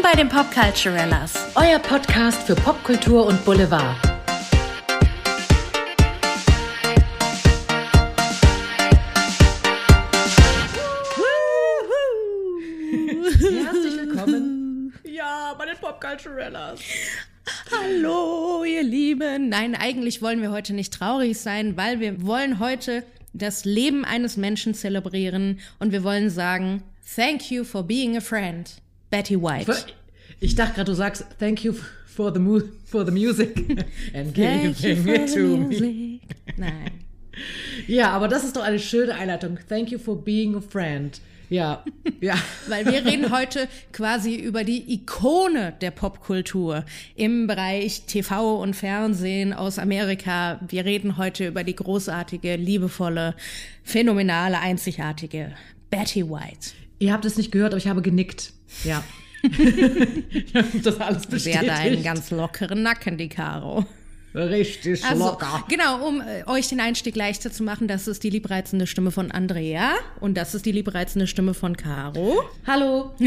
Willkommen bei den Popculturellas. Euer Podcast für Popkultur und Boulevard. Herzlich willkommen. Ja, bei den Popculturellas. Hallo, ihr Lieben. Nein, eigentlich wollen wir heute nicht traurig sein, weil wir wollen heute das Leben eines Menschen zelebrieren und wir wollen sagen, thank you for being a friend. Betty White. Ich dachte gerade, du sagst thank you for the, mu for the music and giving it to me. Nein. Ja, aber das ist doch eine schöne Einleitung. Thank you for being a friend. Ja, ja. Weil wir reden heute quasi über die Ikone der Popkultur im Bereich TV und Fernsehen aus Amerika. Wir reden heute über die großartige, liebevolle, phänomenale, einzigartige Betty White. Ihr habt es nicht gehört, aber ich habe genickt. Ja. ich habe das alles Sie hat einen bestätigt. ganz lockeren Nacken, die Caro. Richtig Also, locker. genau, um äh, euch den Einstieg leichter zu machen, das ist die liebreizende Stimme von Andrea und das ist die liebreizende Stimme von Caro. Hallo.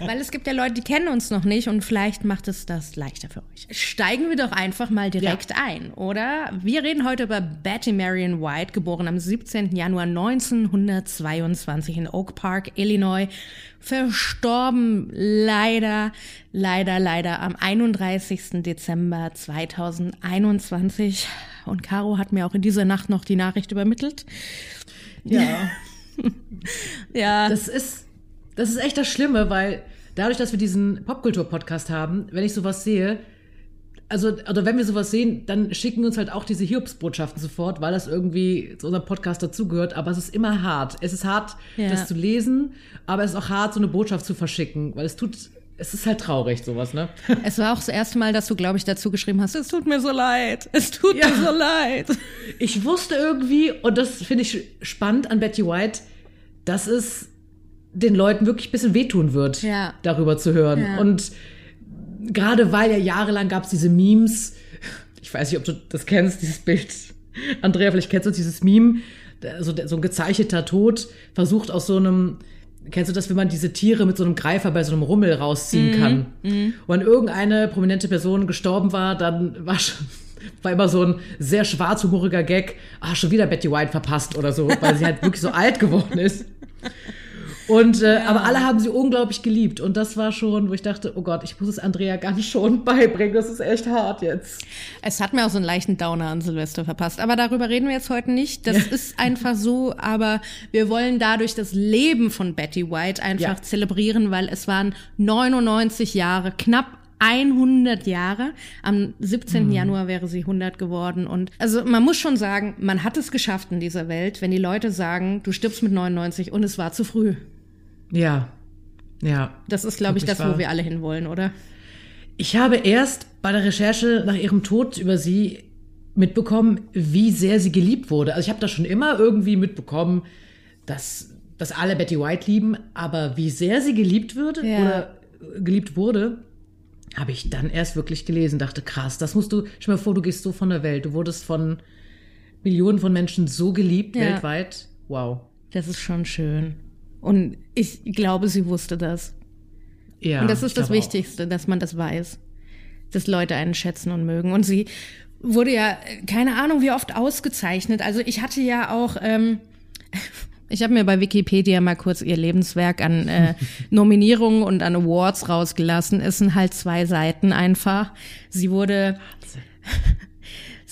Weil es gibt ja Leute, die kennen uns noch nicht und vielleicht macht es das leichter für euch. Steigen wir doch einfach mal direkt ein, oder? Wir reden heute über Betty Marion White, geboren am 17. Januar 1922 in Oak Park, Illinois. Verstorben leider, leider, leider am 31. Dezember 2021. Und Caro hat mir auch in dieser Nacht noch die Nachricht übermittelt. Ja. Ja, Das ist, das ist echt das Schlimme, weil dadurch, dass wir diesen Popkultur-Podcast haben, wenn ich sowas sehe, also, oder wenn wir sowas sehen, dann schicken wir uns halt auch diese Hiobsbotschaften sofort, weil das irgendwie zu unserem Podcast dazugehört. Aber es ist immer hart. Es ist hart, Ja. das zu lesen, aber es ist auch hart, so eine Botschaft zu verschicken, weil es tut, es ist halt traurig, sowas, ne? Es war auch das erste Mal, dass du, glaube ich, dazu geschrieben hast, es tut mir so leid, es tut Ja. mir so leid. Ich wusste irgendwie, und das finde ich spannend an Betty White, dass es den Leuten wirklich ein bisschen wehtun wird, Ja. darüber zu hören. Ja. Und gerade weil ja jahrelang gab es diese Memes, ich weiß nicht, ob du das kennst, dieses Bild. Andrea, vielleicht kennst du dieses Meme, so, so ein gezeichneter Tod versucht aus so einem, kennst du das, wenn man diese Tiere mit so einem Greifer bei so einem Rummel rausziehen kann? Und wenn irgendeine prominente Person gestorben war, dann war schon, war immer so ein sehr schwarzhumoriger Gag, ah, schon wieder Betty White verpasst oder so, weil sie halt wirklich so alt geworden ist. Und äh, aber alle haben sie unglaublich geliebt und das war schon, wo ich dachte, oh Gott, ich muss es Andrea ganz schon beibringen, das ist echt hart jetzt. Es hat mir auch so einen leichten Downer an Silvester verpasst. Aber darüber reden wir jetzt heute nicht. Das ist einfach so. Aber wir wollen dadurch das Leben von Betty White einfach Ja. zelebrieren, weil es waren 99 Jahre, knapp 100 Jahre. Am 17. Januar wäre sie 100 geworden. Und also man muss schon sagen, man hat es geschafft in dieser Welt, wenn die Leute sagen, du stirbst mit 99 und es war zu früh. Ja, ja. Das ist, glaube ich, das, wo wir alle hinwollen, oder? Ich habe erst bei der Recherche nach ihrem Tod über sie mitbekommen, wie sehr sie geliebt wurde. Also ich habe das schon immer irgendwie mitbekommen, dass, dass alle Betty White lieben, aber wie sehr sie geliebt würde Ja. oder äh, geliebt wurde, habe ich dann erst wirklich gelesen. Dachte, krass, das musst du, stell mal vor, du gehst so von der Welt. Du wurdest von Millionen von Menschen so geliebt Ja. weltweit. Wow. Das ist schon schön. Und ich glaube, sie wusste das. Ja, und das ist das glaube auch. Wichtigste, dass man das weiß. Dass Leute einen schätzen und mögen. Und sie wurde ja, keine Ahnung, wie oft ausgezeichnet. Also ich hatte ja auch, ähm, ich habe mir bei Wikipedia mal kurz ihr Lebenswerk an äh, Nominierungen und an Awards rausgelassen. Es sind halt zwei Seiten einfach. Sie wurde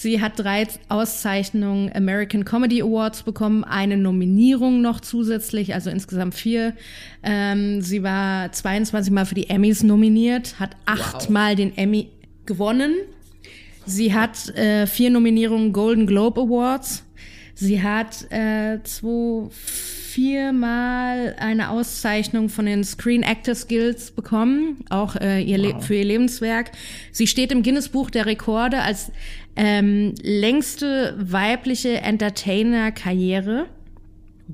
Sie hat drei Auszeichnungen American Comedy Awards bekommen, eine Nominierung noch zusätzlich, also insgesamt vier. Ähm, sie war 22 Mal für die Emmys nominiert, hat achtmal den Emmy gewonnen. Sie hat äh, vier Nominierungen Golden Globe Awards. Sie hat äh, zwei, viermal eine Auszeichnung von den Screen Actors Guilds bekommen, auch äh, ihr Le für ihr Lebenswerk. Sie steht im Guinness Buch der Rekorde als ähm, längste weibliche Entertainer-Karriere.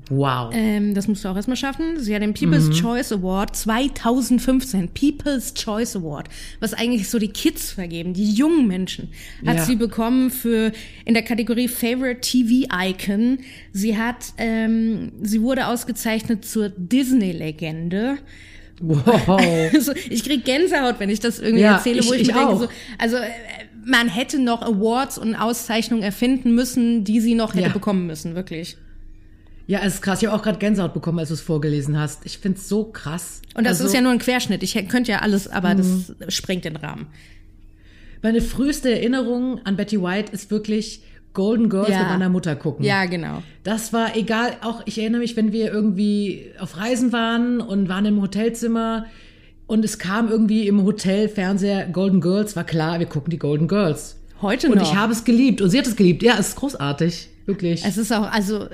Wow. Ähm, das musst du auch erstmal schaffen. Sie hat den People's Choice Award 2015, People's Choice Award, was eigentlich so die Kids vergeben, die jungen Menschen, hat Ja. sie bekommen für in der Kategorie Favorite TV Icon. Sie hat, ähm, sie wurde ausgezeichnet zur Disney-Legende. Wow. Also, ich krieg Gänsehaut, wenn ich das irgendwie Ja, erzähle, wo ich- ich, ich mir denke, so, also äh, man hätte noch Awards und Auszeichnungen erfinden müssen, die sie noch hätte Ja. bekommen müssen, wirklich. Ja, es ist krass. Ich habe auch gerade Gänsehaut bekommen, als du es vorgelesen hast. Ich find's so krass. Und das Also, ist ja nur ein Querschnitt. Ich könnte ja alles, aber Mhm. das sprengt den Rahmen. Meine früheste Erinnerung an Betty White ist wirklich Golden Girls Ja. mit meiner Mutter gucken. Ja, genau. Das war egal, auch ich erinnere mich, wenn wir irgendwie auf Reisen waren und waren im Hotelzimmer und es kam irgendwie im Hotel Fernseher Golden Girls, war klar, wir gucken die Golden Girls. Heute Und noch. ich habe es geliebt und sie hat es geliebt. Ja, es ist großartig, wirklich. Es ist auch, also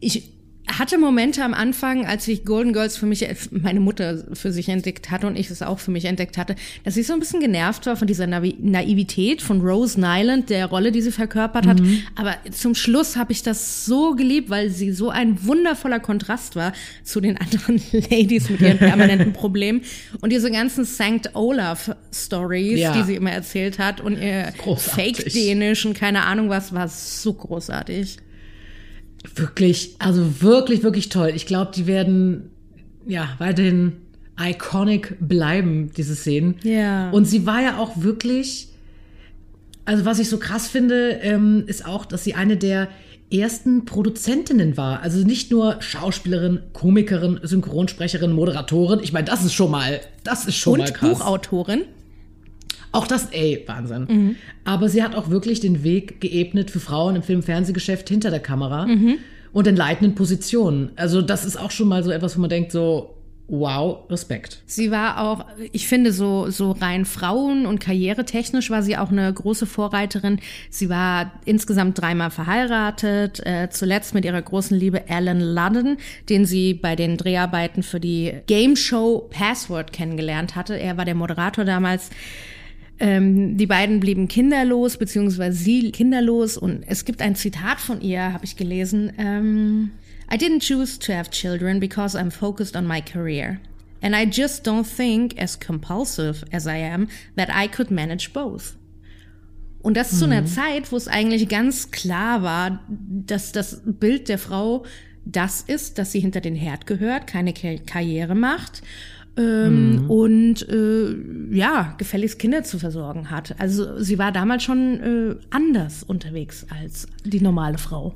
ich hatte Momente am Anfang, als ich Golden Girls für mich, meine Mutter für sich entdeckt hatte und ich es auch für mich entdeckt hatte, dass ich so ein bisschen genervt war von dieser Navi Naivität von Rose Nyland, der Rolle, die sie verkörpert hat. Aber zum Schluss habe ich das so geliebt, weil sie so ein wundervoller Kontrast war zu den anderen Ladies mit ihren permanenten Problemen und diese ganzen St. Olaf Stories, Ja. die sie immer erzählt hat und ihr. Fake-Dänisch und keine Ahnung was, war so großartig. Wirklich, also wirklich, wirklich toll. Ich glaube, die werden ja weiterhin iconic bleiben, diese Szenen. Ja. Und sie war ja auch wirklich, also was ich so krass finde, ähm, ist auch, dass sie eine der ersten Produzentinnen war. Also nicht nur Schauspielerin, Komikerin, Synchronsprecherin, Moderatorin. Ich meine, das ist schon mal, das ist schon mal und krass. Buchautorin. Auch das, ey, Wahnsinn. Aber sie hat auch wirklich den Weg geebnet für Frauen im Film-Fernsehgeschäft hinter der Kamera und in leitenden Positionen. Also das ist auch schon mal so etwas, wo man denkt so, wow, Respekt. Sie war auch, ich finde, so, so rein Frauen- und karrieretechnisch war sie auch eine große Vorreiterin. Sie war insgesamt dreimal verheiratet, äh, zuletzt mit ihrer großen Liebe Alan Ludden, den sie bei den Dreharbeiten für die Game Show Password kennengelernt hatte. Er war der Moderator damals. Ähm, die beiden blieben kinderlos, beziehungsweise sie kinderlos. Und es gibt ein Zitat von ihr, habe ich gelesen. Ähm, I didn't choose to have children because I'm focused on my career. And I just don't think, as compulsive as I am, that I could manage both. Und das zu einer Zeit, wo es eigentlich ganz klar war, dass das Bild der Frau das ist, dass sie hinter den Herd gehört, keine Ka- Karriere macht ähm, und äh, ja, gefälligst Kinder zu versorgen hat. Also sie war damals schon äh, anders unterwegs als die normale Frau.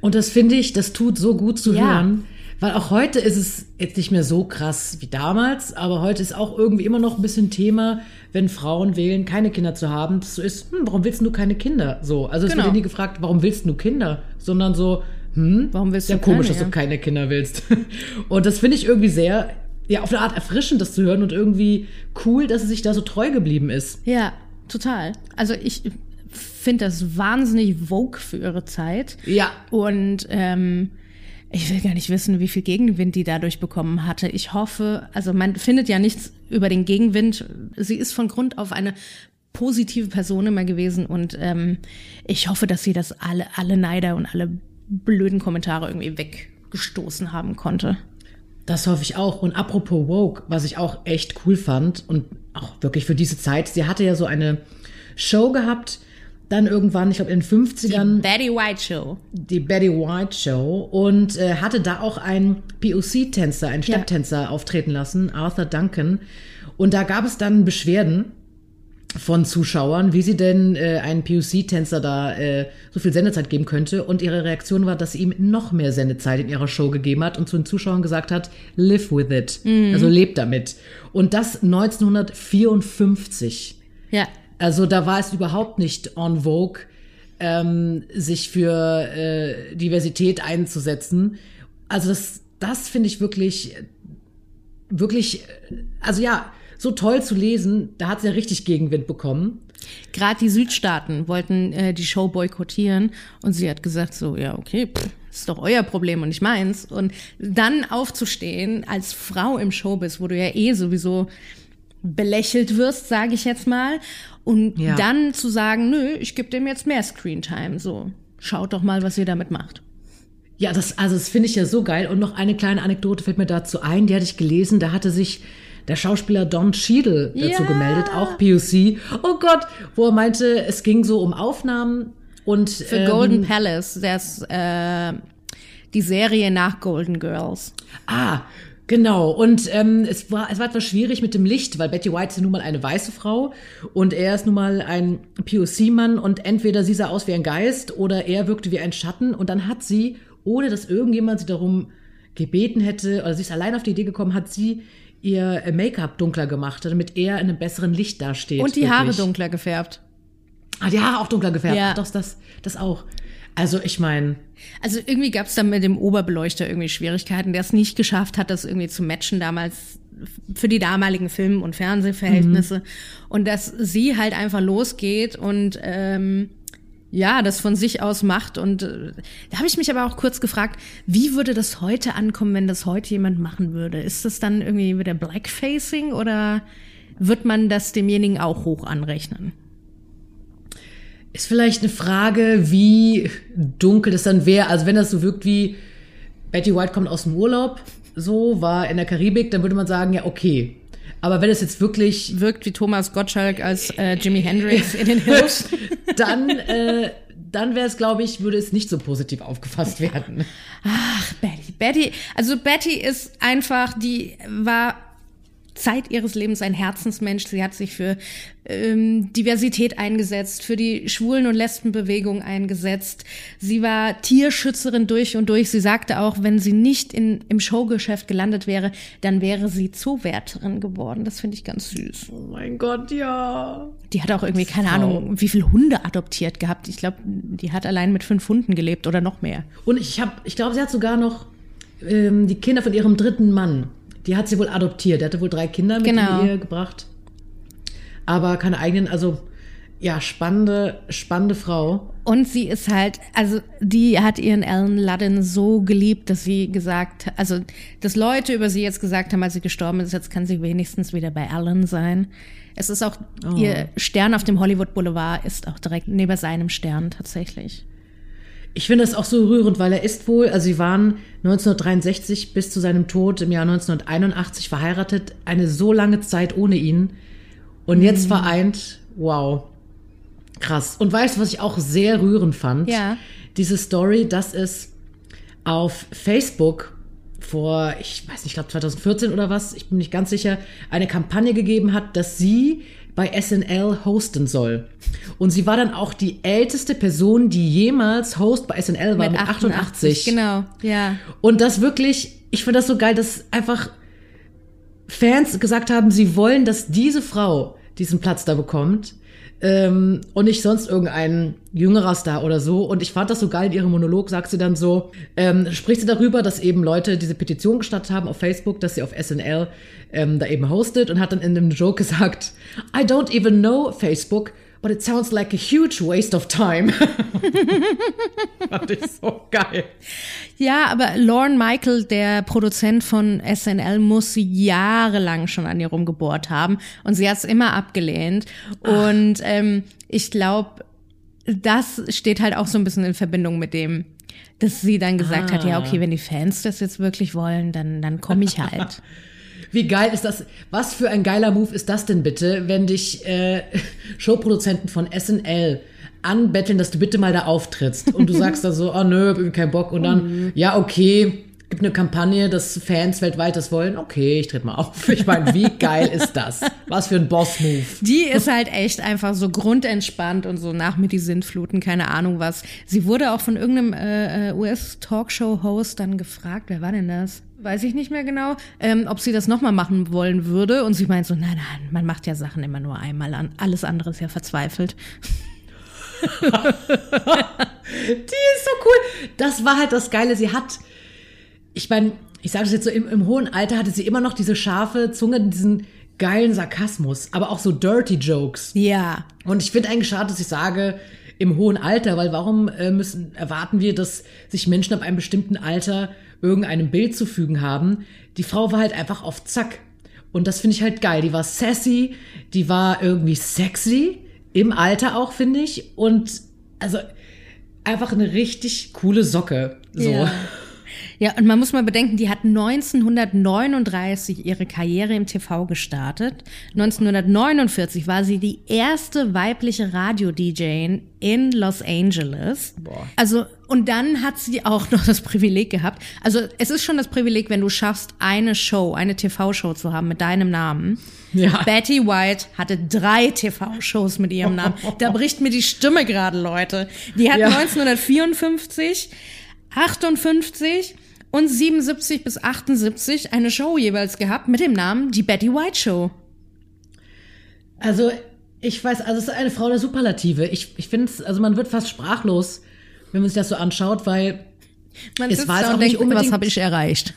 Und das finde ich, das tut so gut zu Ja. hören. Weil auch heute ist es jetzt nicht mehr so krass wie damals, aber heute ist auch irgendwie immer noch ein bisschen Thema, wenn Frauen wählen, keine Kinder zu haben, dass so ist, hm, warum willst du keine Kinder? So, also es Genau. wird ja nie gefragt, warum willst du Kinder? Sondern so, hm, Warum willst ja du komisch, keine, dass du ja. keine Kinder willst. Und das finde ich irgendwie sehr, ja, auf eine Art erfrischend, das zu hören und irgendwie cool, dass sie sich da so treu geblieben ist. Ja, total. Also ich finde das wahnsinnig vogue für ihre Zeit. Ja. Und ähm, ich will gar nicht wissen, wie viel Gegenwind die dadurch bekommen hatte. Ich hoffe, also man findet ja nichts über den Gegenwind. Sie ist von Grund auf eine positive Person immer gewesen und ähm, ich hoffe, dass sie das alle, alle Neider und alle blöden Kommentare irgendwie weggestoßen haben konnte. Das hoffe ich auch. Und apropos Woke, was ich auch echt cool fand und auch wirklich für diese Zeit, sie hatte ja so eine Show gehabt, dann irgendwann, ich glaube in den 50ern, Betty White Show. die Betty White Show und äh, hatte da auch einen POC-Tänzer, einen Ja. Stepptänzer auftreten lassen, Arthur Duncan. Und da gab es dann Beschwerden von Zuschauern, wie sie denn äh, einen POC-Tänzer da äh, so viel Sendezeit geben könnte. Und ihre Reaktion war, dass sie ihm noch mehr Sendezeit in ihrer Show gegeben hat und zu den Zuschauern gesagt hat, live with it. Also lebt damit. Und das 1954. Ja. Also da war es überhaupt nicht on vogue, ähm, sich für äh, Diversität einzusetzen. Also das, das finde ich wirklich, wirklich, äh, also ja, so toll zu lesen. Da hat sie ja richtig Gegenwind bekommen. Gerade die Südstaaten wollten äh, die Show boykottieren und sie hat gesagt so, ja, okay, pff, ist doch euer Problem und nicht meins. Und dann aufzustehen als Frau im Showbiz, wo du ja eh sowieso belächelt wirst, sage ich jetzt mal, und Ja. dann zu sagen, nö, ich gebe dem jetzt mehr Screentime, so. Schaut doch mal, was ihr damit macht. Ja, das, also das finde ich ja so geil. Und noch eine kleine Anekdote fällt mir dazu ein, die hatte ich gelesen. Da hatte sich der Schauspieler Don Cheadle dazu Ja. gemeldet, auch POC. Oh Gott, wo er meinte, es ging so um Aufnahmen und Für ähm, Golden Palace, das äh, die Serie nach Golden Girls. Ah, Genau, und ähm, es, war, es war etwas schwierig mit dem Licht, weil Betty White ist ja nun mal eine weiße Frau und er ist nun mal ein POC-Mann und entweder sie sah aus wie ein Geist oder er wirkte wie ein Schatten und dann hat sie, ohne dass irgendjemand sie darum gebeten hätte oder sie ist allein auf die Idee gekommen, hat sie ihr Make-up dunkler gemacht, damit er in einem besseren Licht dasteht. Und die wirklich. Haare dunkler gefärbt. Ah, die Haare auch dunkler gefärbt. Ja. Ach, doch, das, das auch. Also ich meine, Also irgendwie gab es da mit dem Oberbeleuchter irgendwie Schwierigkeiten, der es nicht geschafft hat, das irgendwie zu matchen damals für die damaligen Film- und Fernsehverhältnisse. Und dass sie halt einfach losgeht und ähm, ja, das von sich aus macht. Und äh, da habe ich mich aber auch kurz gefragt, wie würde das heute ankommen, wenn das heute jemand machen würde? Ist das dann irgendwie wieder Blackfacing oder wird man das demjenigen auch hoch anrechnen? ist vielleicht eine Frage, wie dunkel das dann wäre. Also wenn das so wirkt wie Betty White kommt aus dem Urlaub, so war in der Karibik, dann würde man sagen, ja, okay. Aber wenn es jetzt wirklich Wirkt wie Thomas Gottschalk als äh, Jimi Hendrix in den Hills. dann, äh, dann wäre es, glaube ich, würde es nicht so positiv aufgefasst werden. Ach, Betty. Betty, also Betty ist einfach, die war Zeit ihres Lebens ein Herzensmensch. Sie hat sich für ähm, Diversität eingesetzt, für die Schwulen- und Lesbenbewegung eingesetzt. Sie war Tierschützerin durch und durch. Sie sagte auch, wenn sie nicht in, im Showgeschäft gelandet wäre, dann wäre sie Zoowärterin geworden. Das finde ich ganz süß. Oh mein Gott, ja. Die hat auch irgendwie, keine Ahnung, wie viele Hunde adoptiert gehabt. Ich glaube, die hat allein mit fünf Hunden gelebt oder noch mehr. Und ich habe, ich glaube, sie hat sogar noch ähm, die Kinder von ihrem dritten Mann. Die hat sie wohl adoptiert. Der hatte wohl drei Kinder mit Genau. in die Ehe gebracht. Aber keine eigenen, also ja, spannende, spannende Frau. Und sie ist halt, also die hat ihren Alan Ludden so geliebt, dass sie gesagt, also dass Leute über sie jetzt gesagt haben, als sie gestorben ist, jetzt kann sie wenigstens wieder bei Alan sein. Es ist auch, ihr Stern auf dem Hollywood Boulevard ist auch direkt neben seinem Stern tatsächlich. Ich finde das auch so rührend, weil er ist wohl, also sie waren 1963 bis zu seinem Tod im Jahr 1981 verheiratet, eine so lange Zeit ohne ihn. Und jetzt vereint, wow, krass. Und weißt du, was ich auch sehr rührend fand? Ja. Diese Story, dass es auf Facebook vor, ich weiß nicht, ich glaube 2014 oder was, ich bin nicht ganz sicher, eine Kampagne gegeben hat, dass sie bei SNL hosten soll. Und sie war dann auch die älteste Person, die jemals Host bei SNL war mit, 88. Genau, ja. Und das wirklich, ich finde das so geil, dass einfach Fans gesagt haben, sie wollen, dass diese Frau diesen Platz da bekommt. Ähm, und nicht sonst irgendein jüngerer Star oder so. Und ich fand das so geil, in ihrem Monolog sagt sie dann so, ähm, spricht sie darüber, dass eben Leute diese Petition gestartet haben auf Facebook, dass sie auf SNL ähm, da eben hostet und hat dann in dem Joke gesagt, I don't even know Facebook, but it sounds like a huge waste of time. fand ich so geil. Ja, aber Lorne Michael, der Produzent von SNL, muss sie jahrelang schon an ihr rumgebohrt haben und sie hat es immer abgelehnt. Und ähm, ich glaube, das steht halt auch so ein bisschen in Verbindung mit dem, dass sie dann gesagt hat, ja, okay, wenn die Fans das jetzt wirklich wollen, dann, dann komme ich halt. Wie geil ist das? Was für ein geiler Move ist das denn bitte, wenn dich äh, Showproduzenten von SNL anbetteln, dass du bitte mal da auftrittst und du sagst dann so, oh nö, hab irgendwie keinen Bock und dann, ja, okay, gibt eine Kampagne, dass Fans weltweit das wollen, okay, ich tritt mal auf. Ich meine, wie geil ist das? Was für ein Boss-Move. Die ist halt echt einfach so grundentspannt und so nach mir die Sintfluten, keine Ahnung was. Sie wurde auch von irgendeinem äh, US-Talkshow-Host dann gefragt, wer war denn das? Weiß ich nicht mehr genau, ähm, ob sie das nochmal machen wollen würde. Und sie meint so, nein, nein, man macht ja Sachen immer nur einmal an. Alles andere ist ja verzweifelt. Die ist so cool. Das war halt das Geile. Sie hat, ich meine, ich sage das jetzt so, im, im hohen Alter hatte sie immer noch diese scharfe Zunge, diesen geilen Sarkasmus, aber auch so dirty Jokes. Ja. Und ich finde eigentlich schade, dass ich sage, im hohen Alter, weil warum äh, müssen, erwarten wir, dass sich Menschen ab einem bestimmten Alter irgendeinem Bild zu fügen haben? Die Frau war halt einfach auf Zack. Und das finde ich halt geil. Die war sassy, die war irgendwie sexy, im Alter auch, finde ich. Und also einfach eine richtig coole Socke. So. Ja. Ja, und man muss mal bedenken, die hat 1939 ihre Karriere im TV gestartet. 1949 war sie die erste weibliche Radio-DJ in Los Angeles. Boah. Also, und dann hat sie auch noch das Privileg gehabt. Also, es ist schon das Privileg, wenn du schaffst, eine Show, eine TV-Show zu haben mit deinem Namen. Ja. Betty White hatte drei TV-Shows mit ihrem Namen. Da bricht mir die Stimme gerade, Leute. Die hat Ja. 1954, 58 und 77 bis 78 eine Show jeweils gehabt mit dem Namen Die Betty White Show. Also, ich weiß, also es ist eine Frau der Superlative. Ich, ich finde es, also man wird fast sprachlos, wenn man sich das so anschaut, weil, Man Es war da auch und nicht denkt, was unbedingt- habe ich erreicht?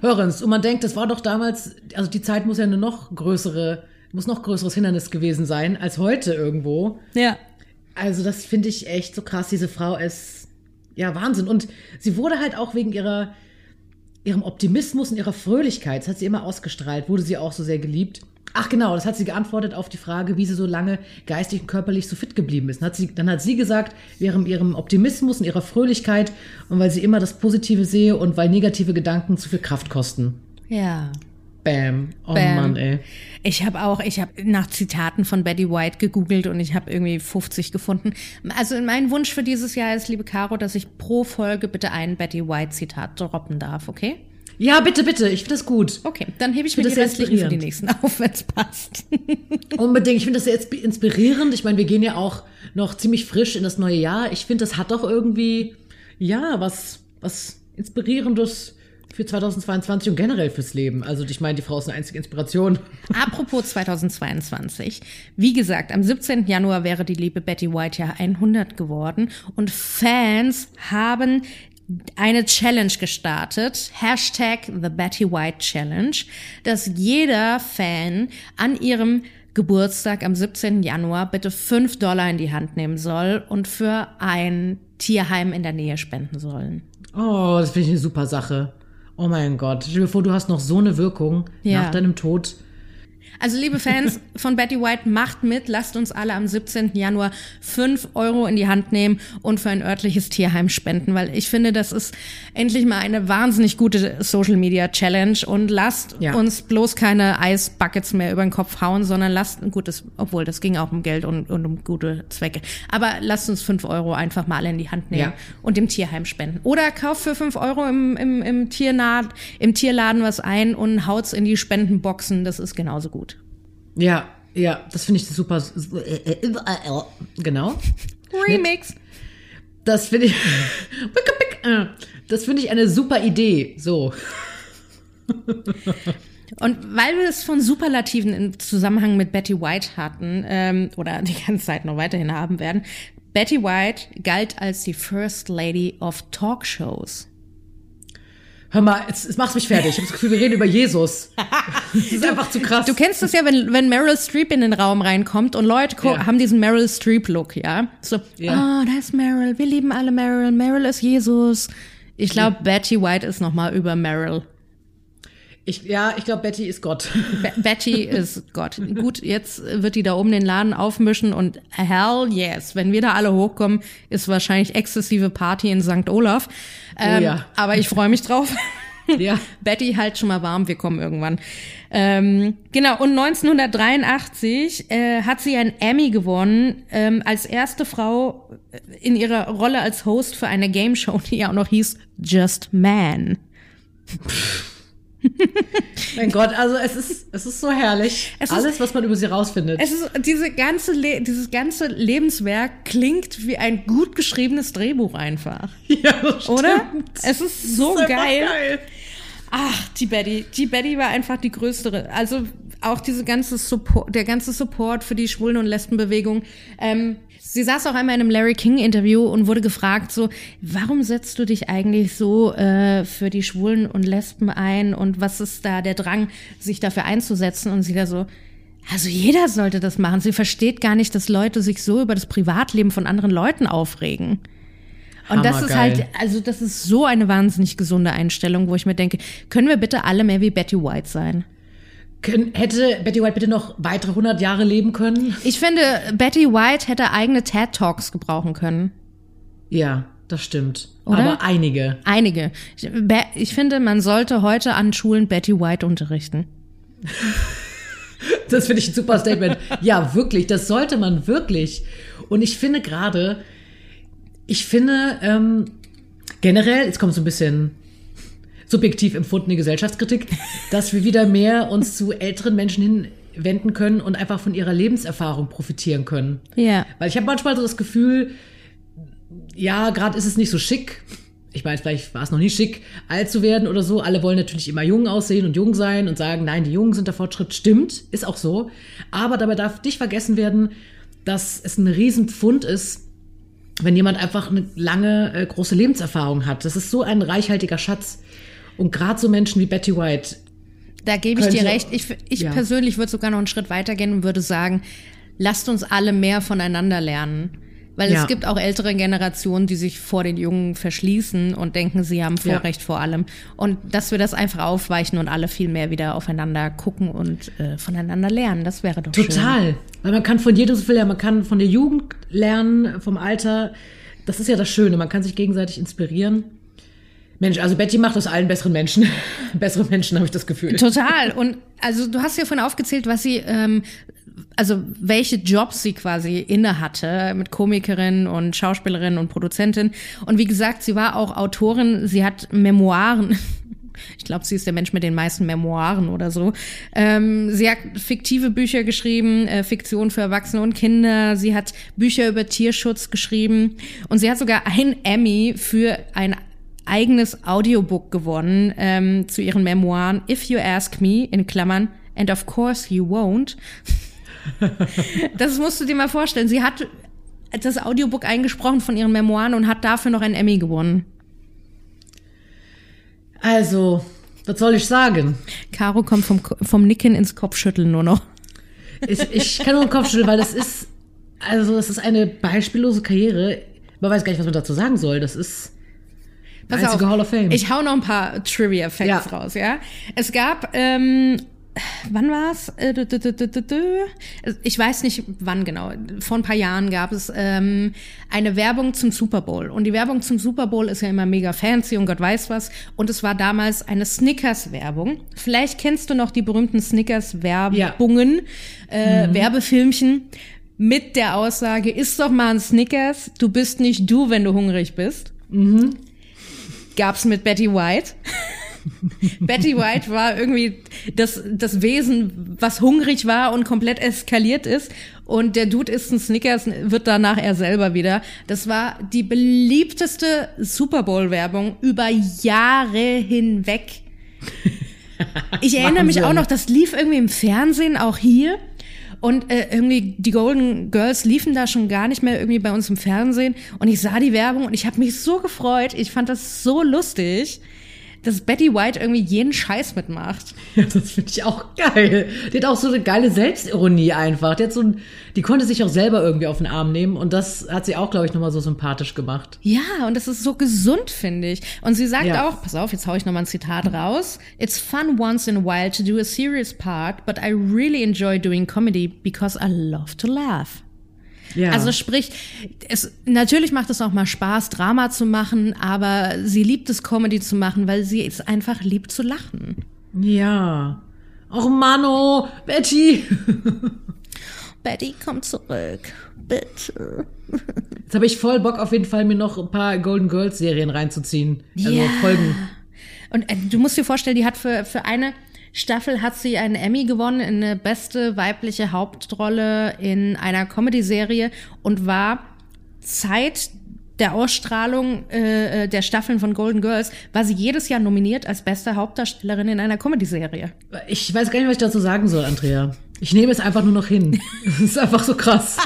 hörens, und man denkt, das war doch damals, also die Zeit muss ja eine noch größere, muss noch größeres Hindernis gewesen sein als heute irgendwo. Ja. Also das finde ich echt so krass. Diese Frau ist ja Wahnsinn. Und sie wurde halt auch wegen ihrer ihrem Optimismus und ihrer Fröhlichkeit, das hat sie immer ausgestrahlt, wurde sie auch so sehr geliebt. Ach genau, das hat sie geantwortet auf die Frage, wie sie so lange geistig und körperlich so fit geblieben ist. Dann hat sie, dann hat sie gesagt, während ihrem Optimismus und ihrer Fröhlichkeit und weil sie immer das Positive sehe und weil negative Gedanken zu viel Kraft kosten. Ja. Bam. Oh Bam. Mann, ey. Ich habe auch, ich habe nach Zitaten von Betty White gegoogelt und ich habe irgendwie 50 gefunden. Also mein Wunsch für dieses Jahr ist, liebe Caro, dass ich pro Folge bitte ein Betty White Zitat droppen darf, okay? Ja, bitte, bitte, ich finde das gut. Okay, dann hebe ich Ich mir die das sehr restlichen für die nächsten auf, wenn es passt. Unbedingt. Ich finde das sehr insp- inspirierend. Ich meine, wir gehen ja auch noch ziemlich frisch in das neue Jahr. Ich finde, das hat doch irgendwie, ja, was, was Inspirierendes für 2022 und generell fürs Leben. Also, ich meine, die Frau ist eine einzige Inspiration. Apropos 2022. Wie gesagt, am 17. Januar wäre die liebe Betty White ja 100 geworden und Fans haben eine Challenge gestartet, Hashtag The Betty White Challenge, dass jeder Fan an ihrem Geburtstag am 17. Januar bitte 5 Dollar in die Hand nehmen soll und für ein Tierheim in der Nähe spenden sollen. Oh, das finde ich eine super Sache. Oh mein Gott. Stell dir vor, du hast noch so eine Wirkung Ja. nach deinem Tod. Also liebe Fans von Betty White, macht mit, lasst uns alle am 17. Januar 5 Euro in die Hand nehmen und für ein örtliches Tierheim spenden, weil ich finde, das ist endlich mal eine wahnsinnig gute Social Media Challenge und lasst Ja. uns bloß keine Eisbuckets mehr über den Kopf hauen, sondern lasst, gut, das, obwohl das ging auch um Geld und, und um gute Zwecke, aber lasst uns 5 Euro einfach mal alle in die Hand nehmen Ja. und dem Tierheim spenden. Oder kauft für 5 Euro im, im, im, Tiernah, im Tierladen was ein und haut's in die Spendenboxen, das ist genauso gut. Ja, ja, das finde ich super. Genau. Remix. Das finde ich. Das finde ich eine super Idee. So. Und weil wir es von Superlativen im Zusammenhang mit Betty White hatten, ähm, oder die ganze Zeit noch weiterhin haben werden, Betty White galt als die First Lady of Talkshows. Hör mal, jetzt, jetzt machst mich fertig. Ich habe das Gefühl, wir reden über Jesus. Das ist einfach zu krass. Du kennst das ja, wenn, wenn Meryl Streep in den Raum reinkommt und Leute Ja. haben diesen Meryl Streep-Look, ja? So, Ja. oh, da ist Meryl, wir lieben alle Meryl, Meryl ist Jesus. Ich glaube, Betty White ist noch mal über Meryl. Ich, ja, ich glaube, Betty ist Gott. Be Betty ist Gott. Gut, jetzt wird die da oben den Laden aufmischen und hell yes, wenn wir da alle hochkommen, ist wahrscheinlich exzessive Party in St. Olaf. Ähm, ja. Aber ich freue mich drauf. Ja. Betty, halt schon mal warm, wir kommen irgendwann. Ähm, genau, und 1983 äh, hat sie einen Emmy gewonnen ähm, als erste Frau in ihrer Rolle als Host für eine Game Show, die ja auch noch hieß Just Man. Mein Gott, also es ist, es ist so herrlich. Es ist- Alles, was man über sie rausfindet. Es ist diese ganze Le dieses ganze Lebenswerk klingt wie ein gut geschriebenes Drehbuch einfach, ja, das oder? stimmt. Es ist so ist einfach geil. Ach, die Betty, die Betty war einfach die größere. Also auch diese ganze Support, der ganze Support für die Schwulen- und Lesbenbewegung. Ähm, sie saß auch einmal in einem Larry King Interview und wurde gefragt so, warum setzt du dich eigentlich so äh, für die Schwulen und Lesben ein und was ist da der Drang, sich dafür einzusetzen? Und sie da so, also jeder sollte das machen. Sie versteht gar nicht, dass Leute sich so über das Privatleben von anderen Leuten aufregen. Und das ist halt, also das ist so eine wahnsinnig gesunde Einstellung, wo ich mir denke, können wir bitte alle mehr wie Betty White sein? Können, hätte Betty White bitte noch weitere 100 Jahre leben können? Ich finde, Betty White hätte eigene TED Talks gebrauchen können. Ja. das stimmt. Oder? Aber einige. Einige. Ich, ich finde, man sollte heute an Schulen Betty White unterrichten. Das finde ich ein super Statement. ja, wirklich, das sollte man wirklich. Und ich finde gerade, ich finde ähm, generell, jetzt kommt so ein bisschen subjektiv empfundene Gesellschaftskritik, dass wir wieder mehr uns zu älteren Menschen hinwenden können und einfach von ihrer Lebenserfahrung profitieren können. Ja. Weil ich habe manchmal so das Gefühl, ja, gerade ist es nicht so schick. Ich meine, vielleicht war es noch nie schick, alt zu werden oder so. Alle wollen natürlich immer jung aussehen und jung sein und sagen, nein, die Jungen sind der Fortschritt. Stimmt, ist auch so. Aber dabei darf nicht vergessen werden, dass es ein Riesenpfund ist, wenn jemand einfach eine lange, äh, große Lebenserfahrung hat. Das ist so ein reichhaltiger Schatz. Und gerade so Menschen wie Betty White, Da gebe ich dir recht. Ich, ich ja. persönlich würde sogar noch einen Schritt weitergehen und würde sagen, lasst uns alle mehr voneinander lernen. Weil Ja. es gibt auch ältere Generationen, die sich vor den Jungen verschließen und denken, sie haben Ja. Vorrecht vor allem. Und dass wir das einfach aufweichen und alle viel mehr wieder aufeinander gucken und äh, voneinander lernen, das wäre doch schön. Total. Weil man kann von jedem so viel lernen. Man kann von der Jugend lernen, vom Alter. Das ist ja das Schöne. Man kann sich gegenseitig inspirieren. Mensch, also Betty macht aus allen besseren Menschen. Bessere Menschen, habe ich das Gefühl. Total. Und also du hast ja vorhin aufgezählt, was sie, ähm, also welche Jobs sie quasi inne hatte mit Komikerin und Schauspielerin und Produzentin. Und wie gesagt, sie war auch Autorin. Sie hat Memoiren. Ich glaube, sie ist der Mensch mit den meisten Memoiren oder so. Ähm, sie hat fiktive Bücher geschrieben, äh, Fiktion für Erwachsene und Kinder. Sie hat Bücher über Tierschutz geschrieben und sie hat sogar ein Emmy für ein eigenes Audiobook gewonnen ähm, zu ihren Memoiren If You Ask Me in Klammern and of course you won't. das musst du dir mal vorstellen. Sie hat das Audiobook eingesprochen von ihren Memoiren und hat dafür noch einen Emmy gewonnen. Also, was soll ich sagen? Caro kommt vom, vom Nicken ins Kopfschütteln nur noch. Ich, ich kann nur den Kopf schütteln, weil das ist, also das ist eine beispiellose Karriere. Man weiß gar nicht, was man dazu sagen soll. Das ist Pass einzige auf, Hall of Fame. Ich hau noch ein paar Trivia-Facts Ja. raus, ja. Es gab, ähm, wann war's? Äh. Ich weiß nicht, wann genau. Vor ein paar Jahren gab es ähm, eine Werbung zum Super Bowl. Und die Werbung zum Super Bowl ist ja immer mega fancy und Gott weiß was. Und es war damals eine Snickers-Werbung. Vielleicht kennst du noch die berühmten Snickers-Werbungen, äh, Werbefilmchen. Mit der Aussage, isst doch mal ein Snickers, du bist nicht du, wenn du hungrig bist gab's mit Betty White. Betty White war irgendwie das, das Wesen, was hungrig war und komplett eskaliert ist. Und der Dude isst ein Snickers, wird danach er selber wieder. Das war die beliebteste Super Bowl-Werbung über Jahre hinweg. Ich erinnere mich auch noch, das lief irgendwie im Fernsehen, auch hier. Und äh, irgendwie die Golden Girls liefen da schon gar nicht mehr irgendwie bei uns im Fernsehen. Und ich sah die Werbung und ich habe mich so gefreut. Ich fand das so lustig, dass Betty White irgendwie jeden Scheiß mitmacht. Ja, das finde ich auch geil. Die hat auch so eine geile Selbstironie einfach. Die, hat so ein, die konnte sich auch selber irgendwie auf den Arm nehmen und das hat sie auch, glaube ich, nochmal so sympathisch gemacht. Ja, und das ist so gesund, finde ich. Und sie sagt Ja. auch, pass auf, jetzt hau ich nochmal ein Zitat raus. It's fun once in a while to do a serious part, but I really enjoy doing comedy because I love to laugh. Ja. Also sprich, es, natürlich macht es auch mal Spaß, Drama zu machen, aber sie liebt es, Comedy zu machen, weil sie es einfach liebt zu lachen. ja. Och Mano, Betty. Betty, komm zurück. Bitte. Jetzt habe ich voll Bock auf jeden Fall, mir noch ein paar Golden Girls Serien reinzuziehen. Also Ja. Folgen. Und äh, du musst dir vorstellen, die hat für, für eine Staffel hat sie einen Emmy gewonnen in eine beste weibliche Hauptrolle in einer Comedy-Serie und war Zeit der Ausstrahlung äh, äh, der Staffeln von Golden Girls, war sie jedes Jahr nominiert als beste Hauptdarstellerin in einer Comedy-Serie. Ich weiß gar nicht, was ich dazu sagen soll, Andrea. Ich nehme es einfach nur noch hin. Das ist einfach so krass.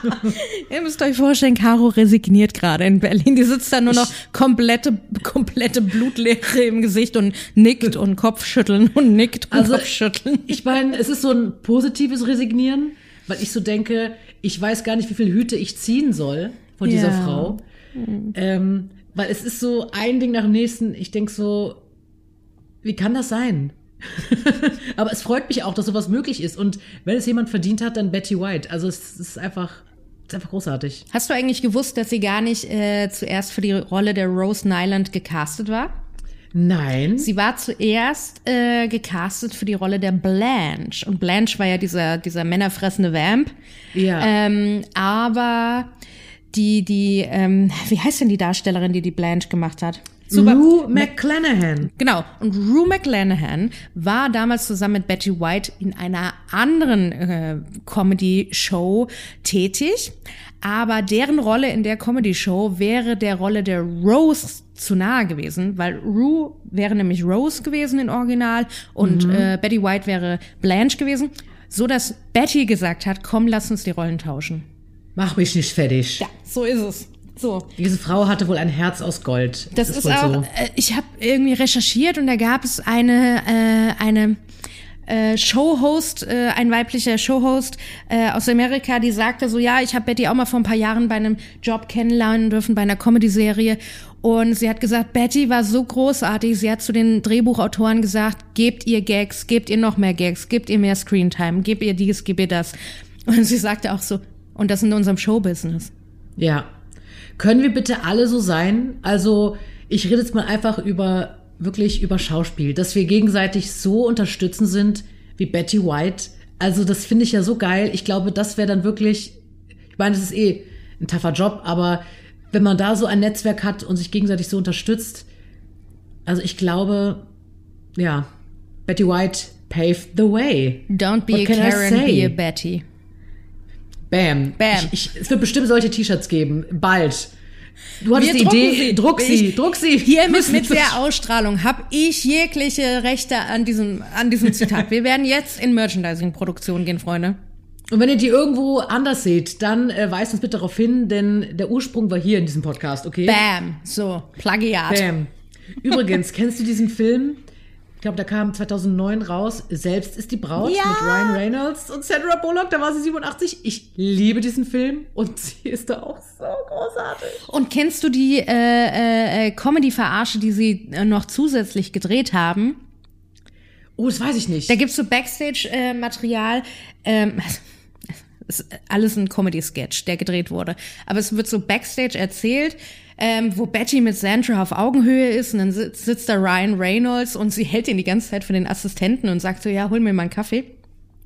Ihr müsst euch vorstellen, Caro resigniert gerade in Berlin. Die sitzt da nur noch komplette, komplette Blutleere im Gesicht und nickt und Kopfschütteln und nickt und Also, Kopfschütteln. Ich meine, es ist so ein positives Resignieren, weil ich so denke, ich weiß gar nicht, wie viele Hüte ich ziehen soll von dieser Ja. Frau. Ähm, weil es ist so ein Ding nach dem nächsten. Ich denke so, wie kann das sein? Aber es freut mich auch, dass sowas möglich ist. Und wenn es jemand verdient hat, dann Betty White. Also es ist einfach, ist einfach großartig. Hast du eigentlich gewusst, dass sie gar nicht äh, zuerst für die Rolle der Rose Nyland gecastet war? Nein. Sie war zuerst äh, gecastet für die Rolle der Blanche. Und Blanche war ja dieser, dieser männerfressende Vamp. Ja. Ähm, aber die, die, ähm, wie heißt denn die Darstellerin, die die Blanche gemacht hat? Rue McClanahan. Genau. Und Rue McClanahan war damals zusammen mit Betty White in einer anderen äh, Comedy-Show tätig. Aber deren Rolle in der Comedy-Show wäre der Rolle der Rose zu nahe gewesen, weil Rue wäre nämlich Rose gewesen in Original und äh, Betty White wäre Blanche gewesen, so dass Betty gesagt hat, komm, lass uns die Rollen tauschen. Mach mich nicht fertig. Ja, so ist es. So. Diese Frau hatte wohl ein Herz aus Gold. Das ist, wohl auch, so. äh, ich habe irgendwie recherchiert und da gab es eine, äh, eine äh, Showhost, äh, ein weiblicher Showhost äh, aus Amerika, die sagte so, ja, ich habe Betty auch mal vor ein paar Jahren bei einem Job kennenlernen dürfen, bei einer Comedy-Serie. Und sie hat gesagt, Betty war so großartig. Sie hat zu den Drehbuchautoren gesagt, gebt ihr Gags, gebt ihr noch mehr Gags, gebt ihr mehr Screentime, gebt ihr dies, gebt ihr das. Und sie sagte auch so, und das in unserem Showbusiness. Ja. Können wir bitte alle so sein? Also, ich rede jetzt mal einfach über, wirklich über Schauspiel, dass wir gegenseitig so unterstützend sind wie Betty White. Also, das finde ich ja so geil. Ich glaube, das wäre dann wirklich, ich meine, das ist eh ein taffer Job, aber wenn man da so ein Netzwerk hat und sich gegenseitig so unterstützt, also ich glaube, ja, Betty White paved the way. Don't be What a Karen, be a Betty. Bam. Bam. Ich, ich, es wird bestimmt solche T-Shirts geben. Bald. Du hattest Wir die Idee. sie. Druck sie, Ich- druck sie. Hier mit, mit der Ausstrahlung habe ich jegliche Rechte an diesem, an diesem Zitat. Wir werden jetzt in Merchandising-Produktion gehen, Freunde. Und wenn ihr die irgendwo anders seht, dann äh, weist uns bitte darauf hin, denn der Ursprung war hier in diesem Podcast, okay? Bam. So, Plagiat. Bam. Übrigens, kennst du diesen Film? Ich glaube, der kam 2009 raus. Selbst ist die Braut Ja. mit Ryan Reynolds und Sandra Bullock. Da war sie 87. Ich liebe diesen Film und sie ist da auch so großartig. Und kennst du die äh, äh, äh, Comedy-Verarsche, die sie äh, noch zusätzlich gedreht haben? Oh, das weiß ich nicht. Da gibt's so Backstage-Material. ähm, es ist alles ein Comedy-Sketch, der gedreht wurde. Aber es wird so Backstage erzählt, ähm, wo Betty mit Sandra auf Augenhöhe ist und dann sitzt, sitzt da Ryan Reynolds und sie hält ihn die ganze Zeit für den Assistenten und sagt so, ja, hol mir mal einen Kaffee.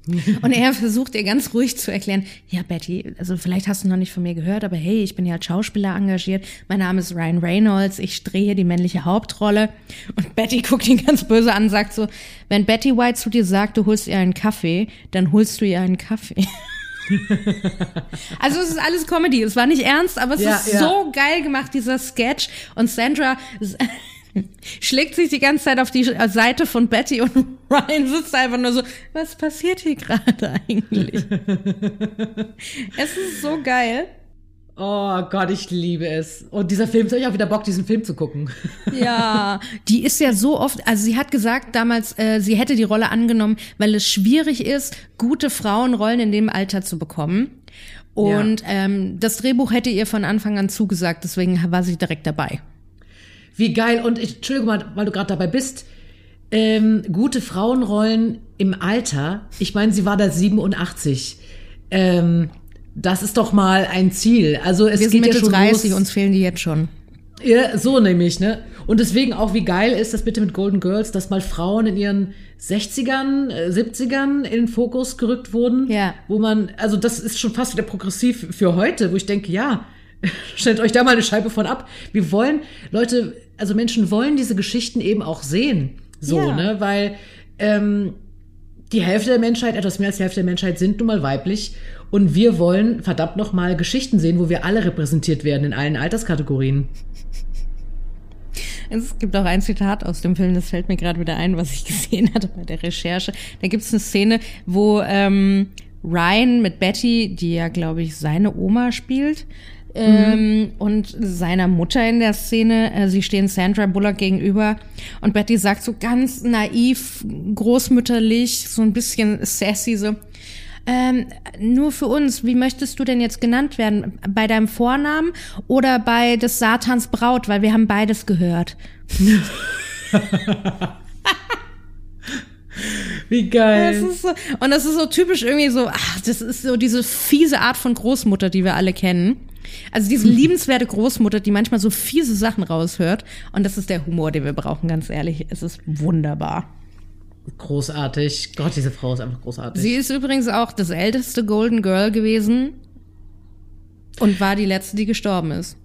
Und er versucht ihr ganz ruhig zu erklären, ja Betty, also vielleicht hast du noch nicht von mir gehört, aber hey, ich bin ja als Schauspieler engagiert. Mein Name ist Ryan Reynolds, ich drehe hier die männliche Hauptrolle. Und Betty guckt ihn ganz böse an und sagt so, wenn Betty White zu dir sagt, du holst ihr einen Kaffee, dann holst du ihr einen Kaffee. also es ist alles Comedy, es war nicht ernst, aber es Ja, ist ja. so geil gemacht, dieser Sketch. Und Sandra schlägt sich die ganze Zeit auf die Seite von Betty und Ryan sitzt einfach nur so, was passiert hier gerade eigentlich? es ist so geil. Oh Gott, ich liebe es. Und dieser Film, ich auch wieder Bock, diesen Film zu gucken. Ja, die ist ja so oft, also sie hat gesagt damals, äh, sie hätte die Rolle angenommen, weil es schwierig ist, gute Frauenrollen in dem Alter zu bekommen. Und ähm, das Drehbuch hätte ihr von Anfang an zugesagt, deswegen war sie direkt dabei. Wie geil. Und ich, Entschuldigung mal, weil du gerade dabei bist. Ähm, gute Frauenrollen im Alter. Ich meine, sie war da 87. Ähm, das ist doch mal ein Ziel. Also es Wir sind geht Mitte ja schon 30, los. uns fehlen die jetzt schon. Ja, so nämlich, ne? Und deswegen auch, wie geil ist das bitte mit Golden Girls, dass mal Frauen in ihren 60ern, äh, 70ern in den Fokus gerückt wurden. Ja. Wo man, also das ist schon fast wieder progressiv für heute, wo ich denke, ja, stellt euch da mal eine Scheibe von ab. Wir wollen, Leute, also Menschen wollen diese Geschichten eben auch sehen. So, Ja. ne? Weil ähm, die Hälfte der Menschheit, etwas mehr als die Hälfte der Menschheit sind nun mal weiblich. Und wir wollen verdammt noch mal Geschichten sehen, wo wir alle repräsentiert werden in allen Alterskategorien. Es gibt auch ein Zitat aus dem Film, das fällt mir gerade wieder ein, was ich gesehen hatte bei der Recherche. Da gibt es eine Szene, wo ähm, Ryan mit Betty, die ja, glaube ich, seine Oma spielt, ähm, und seiner Mutter in der Szene, äh, sie stehen Sandra Bullock gegenüber und Betty sagt so ganz naiv, großmütterlich, so ein bisschen sassy, so, ähm, nur für uns, wie möchtest du denn jetzt genannt werden? Bei deinem Vornamen oder bei des Satans Braut? Weil wir haben beides gehört. Wie geil. Das so, und das ist so typisch irgendwie so, ach, das ist so diese fiese Art von Großmutter, die wir alle kennen. Also diese liebenswerte Großmutter, die manchmal so fiese Sachen raushört. Und das ist der Humor, den wir brauchen, ganz ehrlich. Es ist wunderbar. Großartig. Gott, diese Frau ist einfach großartig. Sie ist übrigens auch das älteste Golden Girl gewesen und war die letzte, die gestorben ist.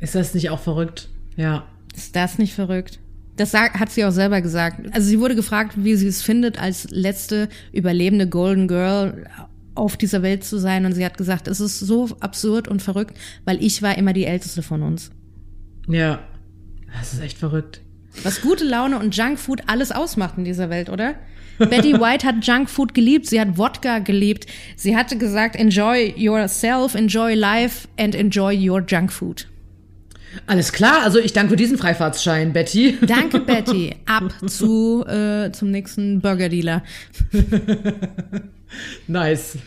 ist das nicht auch verrückt? Ja. Ist das nicht verrückt? Das hat sie auch selber gesagt. Also sie wurde gefragt, wie sie es findet, als letzte überlebende Golden Girl auf dieser Welt zu sein. Und sie hat gesagt, es ist so absurd und verrückt, weil ich war immer die älteste von uns. Ja. Das ist echt verrückt. Was gute Laune und Junkfood alles ausmacht in dieser Welt, oder? Betty White hat Junkfood geliebt, sie hat Wodka geliebt. Sie hatte gesagt, enjoy yourself, enjoy life and enjoy your Junkfood. Alles klar, also ich danke für diesen Freifahrtsschein, Betty. Danke, Betty. Ab zu äh, zum nächsten Burger-Dealer. nice.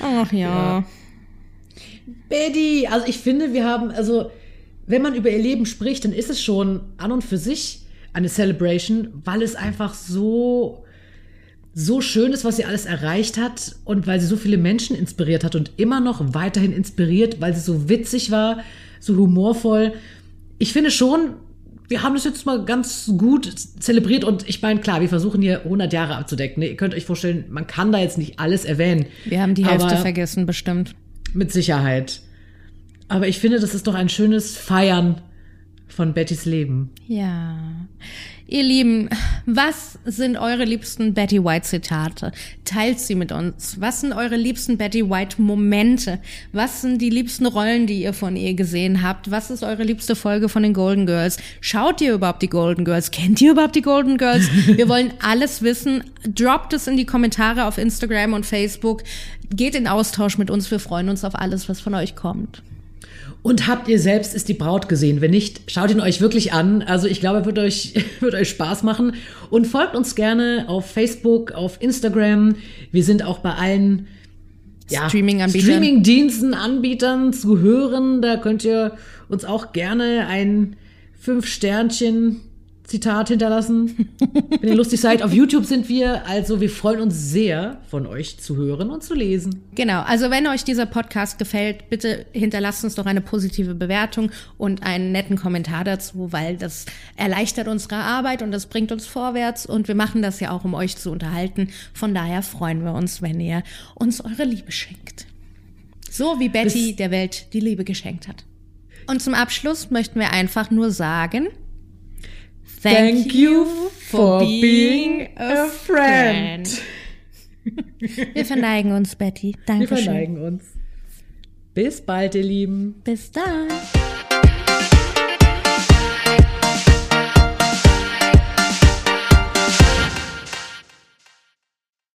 Ach ja. Betty, also ich finde, wir haben, also wenn man über ihr Leben spricht, dann ist es schon an und für sich eine Celebration, weil es einfach so so schön ist, was sie alles erreicht hat und weil sie so viele Menschen inspiriert hat und immer noch weiterhin inspiriert, weil sie so witzig war, so humorvoll. Ich finde schon, wir haben das jetzt mal ganz gut zelebriert und ich meine, klar, wir versuchen hier 100 Jahre abzudecken. Ne? Ihr könnt euch vorstellen, man kann da jetzt nicht alles erwähnen. Wir haben die Hälfte vergessen, bestimmt. Mit Sicherheit. Aber ich finde, das ist doch ein schönes Feiern von Bettys Leben. Ja. Ihr Lieben, was sind eure liebsten Betty White Zitate? Teilt sie mit uns. Was sind eure liebsten Betty White Momente? Was sind die liebsten Rollen, die ihr von ihr gesehen habt? Was ist eure liebste Folge von den Golden Girls? Schaut ihr überhaupt die Golden Girls? Kennt ihr überhaupt die Golden Girls? Wir wollen alles wissen. Droppt es in die Kommentare auf Instagram und Facebook. Geht in Austausch mit uns. Wir freuen uns auf alles, was von euch kommt. Und habt ihr selbst ist die Braut gesehen? Wenn nicht, schaut ihn euch wirklich an. Also ich glaube, wird euch, wird euch Spaß machen. Und folgt uns gerne auf Facebook, auf Instagram. Wir sind auch bei allen ja, Streaming-Anbietern. Streaming-Diensten, Anbietern zu hören. Da könnt ihr uns auch gerne ein Fünf-Sternchen Zitat hinterlassen, wenn ihr lustig seid. Auf YouTube sind wir, also wir freuen uns sehr, von euch zu hören und zu lesen. Genau, also wenn euch dieser Podcast gefällt, bitte hinterlasst uns doch eine positive Bewertung und einen netten Kommentar dazu, weil das erleichtert unsere Arbeit und das bringt uns vorwärts und wir machen das ja auch, um euch zu unterhalten. Von daher freuen wir uns, wenn ihr uns eure Liebe schenkt. So wie Betty Bis- der Welt die Liebe geschenkt hat. Und zum Abschluss möchten wir einfach nur sagen, Thank you for being a friend. Wir verneigen uns, Betty. Wir Dankeschön. verneigen uns. Bis bald, ihr Lieben. Bis dann.